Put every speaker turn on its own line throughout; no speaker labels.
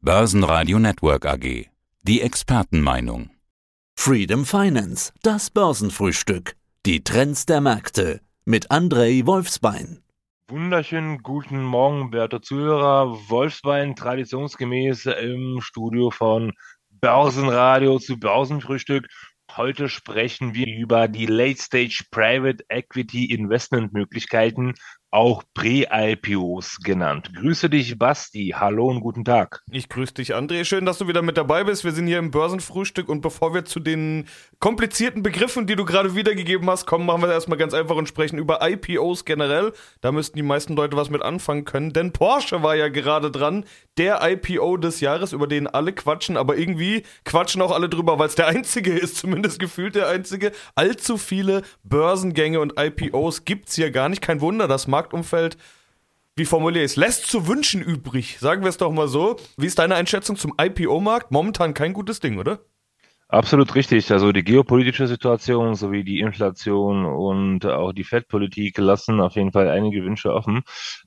Börsenradio Network AG. Die Expertenmeinung.
Freedom Finance, das Börsenfrühstück. Die Trends der Märkte mit Andrei Wolfsbein.
Wunderschönen guten Morgen, werte Zuhörer. Wolfsbein traditionsgemäß im Studio von Börsenradio zu Börsenfrühstück. Heute sprechen wir über die Late Stage Private Equity Investment Möglichkeiten auch Prä-IPOs genannt. Grüße dich, Basti. Hallo und guten Tag.
Ich grüße dich, André. Schön, dass du wieder mit dabei bist. Wir sind hier im Börsenfrühstück und bevor wir zu den komplizierten Begriffen, die du gerade wiedergegeben hast, kommen, machen wir erstmal ganz einfach und sprechen über IPOs generell. Da müssten die meisten Leute was mit anfangen können, denn Porsche war ja gerade dran, der IPO des Jahres, über den alle quatschen, aber irgendwie quatschen auch alle drüber, weil es der einzige ist, zumindest gefühlt der einzige. Allzu viele Börsengänge und IPOs gibt es hier gar nicht. Kein Wunder, dass Marktumfeld, wie formuliere ich es, lässt zu wünschen übrig. Sagen wir es doch mal so. Wie ist deine Einschätzung zum IPO-Markt? Momentan kein gutes Ding, oder?
Absolut richtig. Also die geopolitische Situation sowie die Inflation und auch die Fettpolitik lassen auf jeden Fall einige Wünsche offen.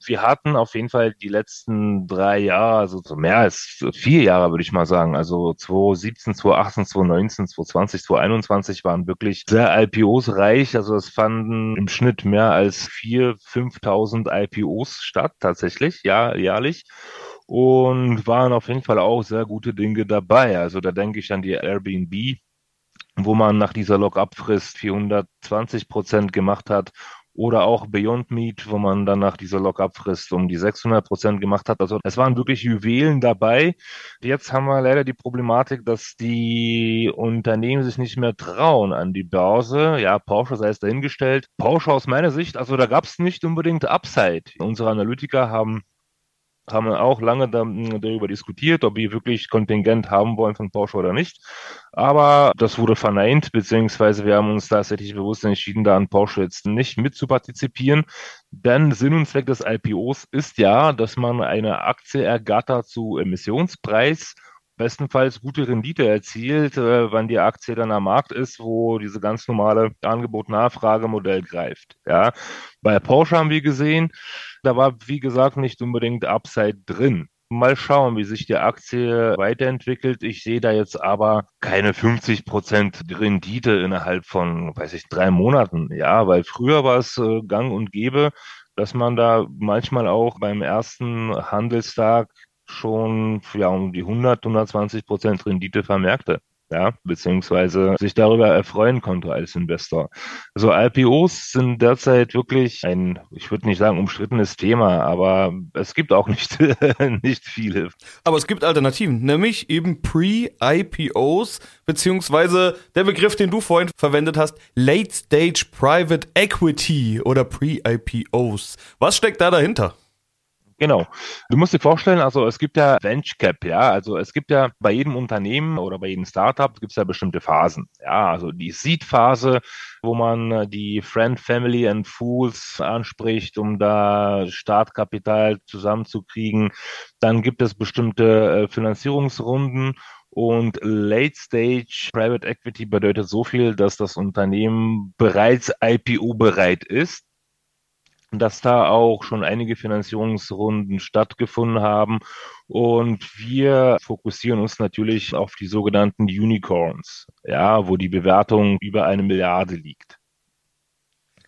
Wir hatten auf jeden Fall die letzten drei Jahre, also so mehr als vier Jahre, würde ich mal sagen. Also 2017, 2018, 2019, 2020, 2021 waren wirklich sehr IPOs reich. Also es fanden im Schnitt mehr als vier, 5.000 IPOs statt, tatsächlich, ja, jährlich und waren auf jeden Fall auch sehr gute Dinge dabei. Also da denke ich an die Airbnb, wo man nach dieser Lock-up-Frist 420 Prozent gemacht hat oder auch Beyond Meat, wo man dann nach dieser Lock-up-Frist um die 600 Prozent gemacht hat. Also es waren wirklich Juwelen dabei. Jetzt haben wir leider die Problematik, dass die Unternehmen sich nicht mehr trauen an die Börse. Ja, Porsche sei es dahingestellt. Porsche aus meiner Sicht, also da gab es nicht unbedingt Upside. Unsere Analytiker haben haben wir auch lange darüber diskutiert, ob wir wirklich Kontingent haben wollen von Porsche oder nicht. Aber das wurde verneint, beziehungsweise wir haben uns tatsächlich bewusst entschieden, da an Porsche jetzt nicht mit zu partizipieren. Denn Sinn und Zweck des IPOs ist ja, dass man eine Aktie ergattert zu Emissionspreis bestenfalls gute Rendite erzielt, äh, wenn die Aktie dann am Markt ist, wo diese ganz normale Angebot-Nachfrage-Modell greift. Ja, bei Porsche haben wir gesehen, da war, wie gesagt, nicht unbedingt Upside drin. Mal schauen, wie sich die Aktie weiterentwickelt. Ich sehe da jetzt aber keine 50 Prozent Rendite innerhalb von, weiß ich, drei Monaten. Ja, weil früher war es äh, gang und gäbe, dass man da manchmal auch beim ersten Handelstag schon ja, um die 100, 120 Prozent Rendite vermerkte ja, beziehungsweise sich darüber erfreuen konnte als Investor. Also IPOs sind derzeit wirklich ein, ich würde nicht sagen umstrittenes Thema, aber es gibt auch nicht, nicht viele.
Aber es gibt Alternativen, nämlich eben Pre-IPOs, beziehungsweise der Begriff, den du vorhin verwendet hast, Late Stage Private Equity oder Pre-IPOs. Was steckt da dahinter?
Genau. Du musst dir vorstellen, also es gibt ja Venture Cap, ja, also es gibt ja bei jedem Unternehmen oder bei jedem Startup gibt es ja bestimmte Phasen. Ja, also die Seed-Phase, wo man die Friend, Family and Fools anspricht, um da Startkapital zusammenzukriegen. Dann gibt es bestimmte äh, Finanzierungsrunden und Late Stage Private Equity bedeutet so viel, dass das Unternehmen bereits IPO bereit ist dass da auch schon einige Finanzierungsrunden stattgefunden haben. Und wir fokussieren uns natürlich auf die sogenannten Unicorns, ja, wo die Bewertung über eine Milliarde liegt.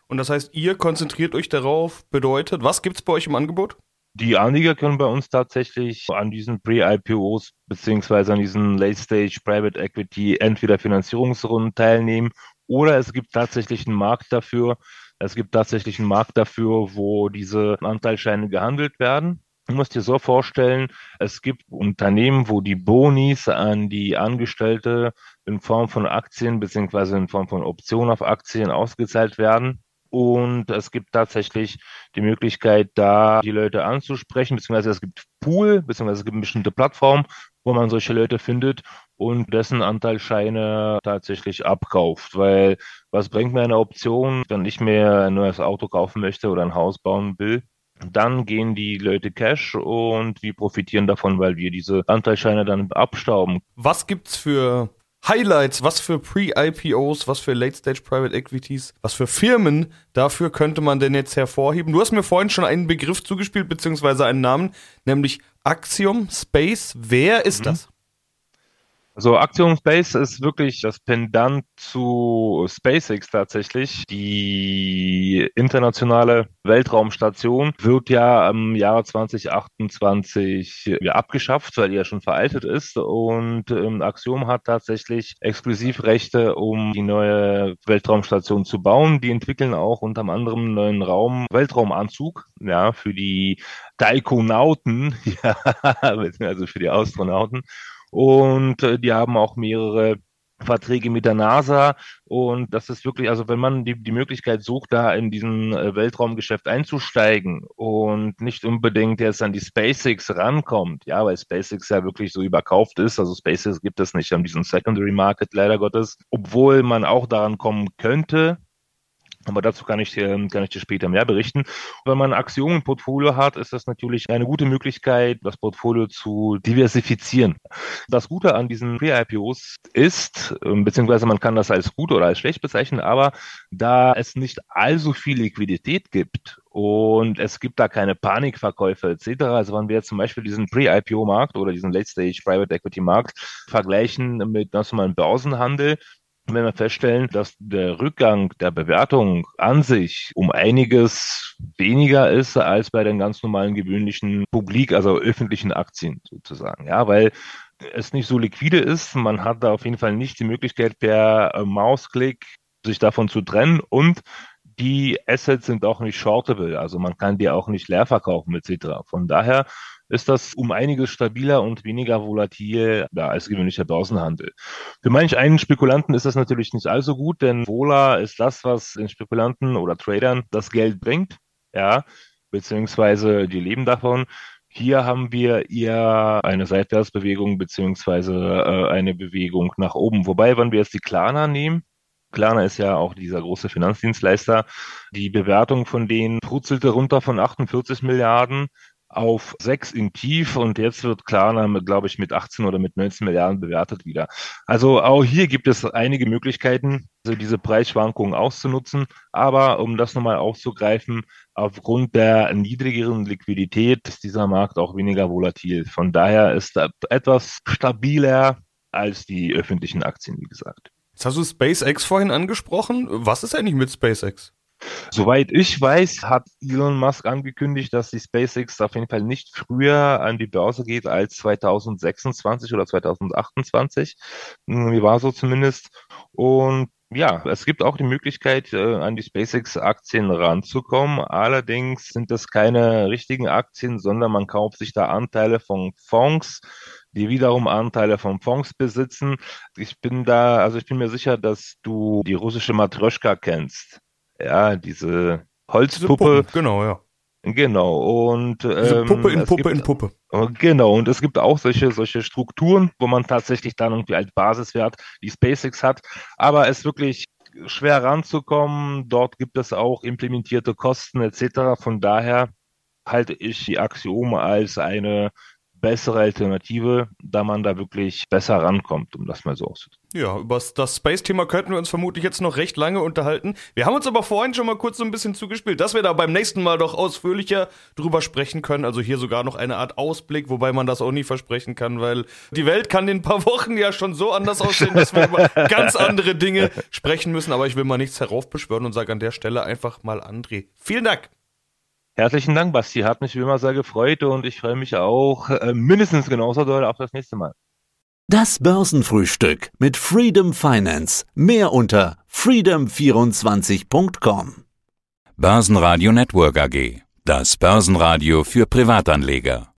Und das heißt, ihr konzentriert euch darauf, bedeutet, was gibt es bei euch im Angebot?
Die Anleger können bei uns tatsächlich an diesen Pre-IPOs beziehungsweise an diesen Late-Stage Private Equity entweder Finanzierungsrunden teilnehmen oder es gibt tatsächlich einen Markt dafür, es gibt tatsächlich einen Markt dafür, wo diese Anteilscheine gehandelt werden. Du musst dir so vorstellen, es gibt Unternehmen, wo die Bonis an die Angestellte in Form von Aktien beziehungsweise in Form von Optionen auf Aktien ausgezahlt werden. Und es gibt tatsächlich die Möglichkeit, da die Leute anzusprechen, beziehungsweise es gibt Pool, beziehungsweise es gibt eine bestimmte Plattform, wo man solche Leute findet und dessen Anteilscheine tatsächlich abkauft. Weil was bringt mir eine Option, wenn ich mir ein neues Auto kaufen möchte oder ein Haus bauen will? Dann gehen die Leute Cash und wir profitieren davon, weil wir diese Anteilscheine dann abstauben.
Was gibt's für Highlights, was für Pre-IPOs, was für Late-Stage Private Equities, was für Firmen dafür könnte man denn jetzt hervorheben? Du hast mir vorhin schon einen Begriff zugespielt, beziehungsweise einen Namen, nämlich Axiom Space. Wer ist mhm. das?
Also Axiom Space ist wirklich das Pendant zu SpaceX tatsächlich. Die internationale Weltraumstation wird ja im Jahre 2028 ja, abgeschafft, weil die ja schon veraltet ist. Und ähm, Axiom hat tatsächlich Exklusivrechte, um die neue Weltraumstation zu bauen. Die entwickeln auch unter anderem einen neuen Raum, Weltraumanzug, ja, für die Taikonauten, ja, also für die Astronauten. Und äh, die haben auch mehrere Verträge mit der NASA. Und das ist wirklich, also wenn man die, die Möglichkeit sucht, da in diesen äh, Weltraumgeschäft einzusteigen und nicht unbedingt jetzt an die SpaceX rankommt, ja, weil SpaceX ja wirklich so überkauft ist, also SpaceX gibt es nicht an diesem Secondary Market leider Gottes, obwohl man auch daran kommen könnte, aber dazu kann ich, ähm, kann ich dir später mehr berichten. Wenn man Aktionen im Portfolio hat, ist das natürlich eine gute Möglichkeit, das Portfolio zu diversifizieren. Das Gute an diesen Pre-IPOs ist, ähm, beziehungsweise man kann das als gut oder als schlecht bezeichnen, aber da es nicht allzu viel Liquidität gibt und es gibt da keine Panikverkäufe etc. Also wenn wir jetzt zum Beispiel diesen Pre-IPO-Markt oder diesen Late-Stage Private Equity-Markt vergleichen mit ganz normalen Börsenhandel, wenn wir feststellen, dass der Rückgang der Bewertung an sich um einiges weniger ist als bei den ganz normalen gewöhnlichen Publik, also öffentlichen Aktien sozusagen. Ja, weil es nicht so liquide ist. Man hat da auf jeden Fall nicht die Möglichkeit, per äh, Mausklick sich davon zu trennen und die Assets sind auch nicht shortable, also man kann die auch nicht leer verkaufen etc. Von daher ist das um einiges stabiler und weniger volatil ja, als gewöhnlicher Börsenhandel. Für manch einen Spekulanten ist das natürlich nicht allzu gut, denn Vola ist das, was den Spekulanten oder Tradern das Geld bringt, ja, beziehungsweise die leben davon. Hier haben wir eher eine Seitwärtsbewegung beziehungsweise äh, eine Bewegung nach oben. Wobei, wenn wir jetzt die Klarna nehmen, Klarna ist ja auch dieser große Finanzdienstleister. Die Bewertung von denen prutzelte runter von 48 Milliarden auf sechs in Tief und jetzt wird Klarna, glaube ich, mit 18 oder mit 19 Milliarden bewertet wieder. Also auch hier gibt es einige Möglichkeiten, also diese Preisschwankungen auszunutzen. Aber um das nochmal aufzugreifen, aufgrund der niedrigeren Liquidität ist dieser Markt auch weniger volatil. Von daher ist er etwas stabiler als die öffentlichen Aktien, wie gesagt.
Jetzt hast du SpaceX vorhin angesprochen. Was ist eigentlich mit SpaceX?
Soweit ich weiß, hat Elon Musk angekündigt, dass die SpaceX auf jeden Fall nicht früher an die Börse geht als 2026 oder 2028. Hm, wie war so zumindest. Und ja, es gibt auch die Möglichkeit, äh, an die SpaceX-Aktien ranzukommen. Allerdings sind das keine richtigen Aktien, sondern man kauft sich da Anteile von Fonds, die wiederum Anteile von Fonds besitzen. Ich bin da, also ich bin mir sicher, dass du die russische Matroschka kennst ja, diese Holzpuppe.
Diese genau, ja.
Genau, und
ähm, Puppe in Puppe gibt, in Puppe.
Oh, genau, und es gibt auch solche, solche Strukturen, wo man tatsächlich dann irgendwie als Basiswert die SpaceX hat, aber es ist wirklich schwer ranzukommen. Dort gibt es auch implementierte Kosten etc. Von daher halte ich die Axiome als eine bessere Alternative, da man da wirklich besser rankommt, um das mal so auszudrücken.
Ja, über das Space-Thema könnten wir uns vermutlich jetzt noch recht lange unterhalten. Wir haben uns aber vorhin schon mal kurz so ein bisschen zugespielt, dass wir da beim nächsten Mal doch ausführlicher drüber sprechen können. Also hier sogar noch eine Art Ausblick, wobei man das auch nie versprechen kann, weil die Welt kann in ein paar Wochen ja schon so anders aussehen, dass wir über ganz andere Dinge sprechen müssen. Aber ich will mal nichts heraufbeschwören und sage an der Stelle einfach mal André. Vielen Dank.
Herzlichen Dank, Basti. Hat mich wie immer sehr gefreut und ich freue mich auch äh, mindestens genauso doll auf das nächste Mal.
Das Börsenfrühstück mit Freedom Finance. Mehr unter freedom24.com.
Börsenradio Network AG. Das Börsenradio für Privatanleger.